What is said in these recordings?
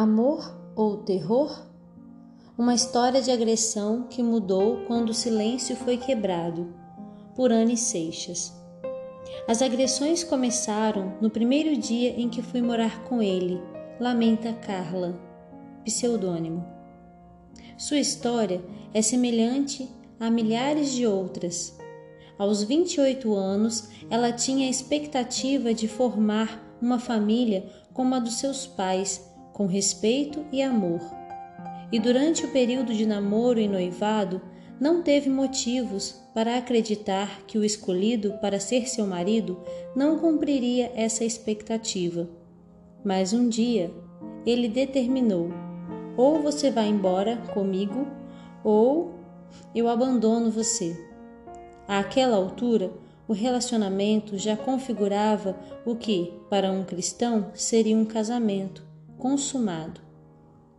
Amor ou terror? Uma história de agressão que mudou quando o silêncio foi quebrado, por Anne Seixas. As agressões começaram no primeiro dia em que fui morar com ele, lamenta Carla, pseudônimo. Sua história é semelhante a milhares de outras. Aos 28 anos, ela tinha a expectativa de formar uma família como a dos seus pais com respeito e amor. E durante o período de namoro e noivado, não teve motivos para acreditar que o escolhido para ser seu marido não cumpriria essa expectativa. Mas um dia ele determinou: ou você vai embora comigo, ou eu abandono você. Àquela altura, o relacionamento já configurava o que, para um cristão, seria um casamento consumado.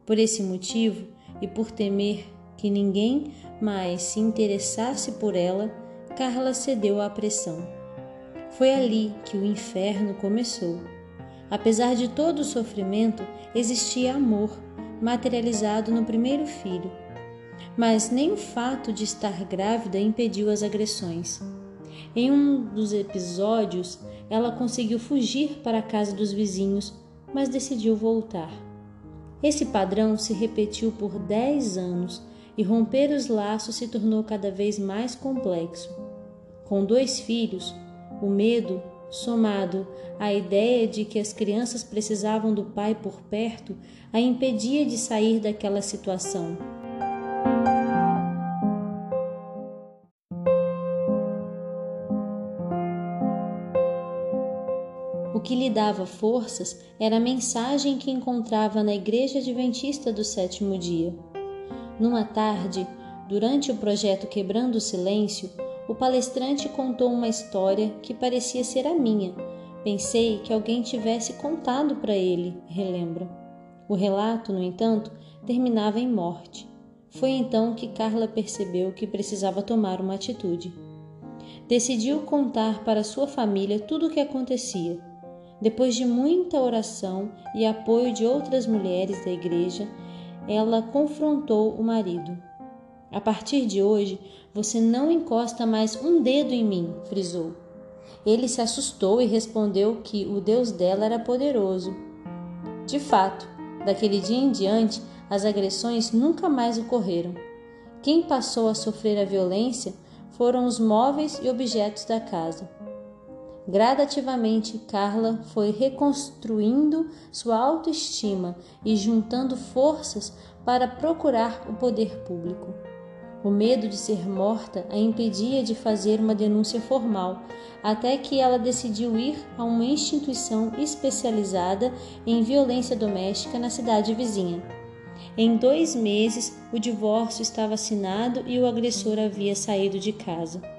Por esse motivo e por temer que ninguém mais se interessasse por ela, Carla cedeu à pressão. Foi ali que o inferno começou. Apesar de todo o sofrimento, existia amor, materializado no primeiro filho. Mas nem o fato de estar grávida impediu as agressões. Em um dos episódios, ela conseguiu fugir para a casa dos vizinhos mas decidiu voltar. Esse padrão se repetiu por dez anos e romper os laços se tornou cada vez mais complexo. Com dois filhos, o medo, somado à ideia de que as crianças precisavam do pai por perto, a impedia de sair daquela situação. O que lhe dava forças era a mensagem que encontrava na Igreja Adventista do Sétimo Dia. Numa tarde, durante o projeto Quebrando o Silêncio, o palestrante contou uma história que parecia ser a minha. Pensei que alguém tivesse contado para ele, relembra. O relato, no entanto, terminava em morte. Foi então que Carla percebeu que precisava tomar uma atitude. Decidiu contar para sua família tudo o que acontecia depois de muita oração e apoio de outras mulheres da igreja, ela confrontou o marido. A partir de hoje, você não encosta mais um dedo em mim, frisou. Ele se assustou e respondeu que o Deus dela era poderoso. De fato, daquele dia em diante, as agressões nunca mais ocorreram. Quem passou a sofrer a violência foram os móveis e objetos da casa. Gradativamente, Carla foi reconstruindo sua autoestima e juntando forças para procurar o poder público. O medo de ser morta a impedia de fazer uma denúncia formal, até que ela decidiu ir a uma instituição especializada em violência doméstica na cidade vizinha. Em dois meses, o divórcio estava assinado e o agressor havia saído de casa.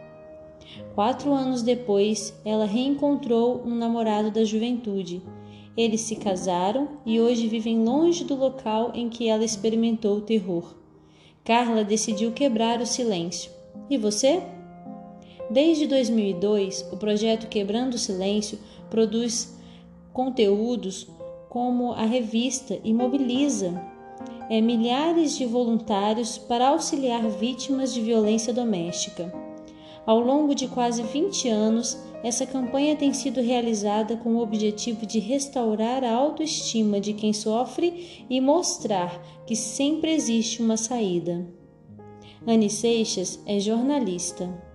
Quatro anos depois, ela reencontrou um namorado da juventude. Eles se casaram e hoje vivem longe do local em que ela experimentou o terror. Carla decidiu quebrar o silêncio. E você? Desde 2002, o projeto Quebrando o Silêncio produz conteúdos como a revista e mobiliza é, milhares de voluntários para auxiliar vítimas de violência doméstica. Ao longo de quase 20 anos, essa campanha tem sido realizada com o objetivo de restaurar a autoestima de quem sofre e mostrar que sempre existe uma saída. Anne Seixas é jornalista.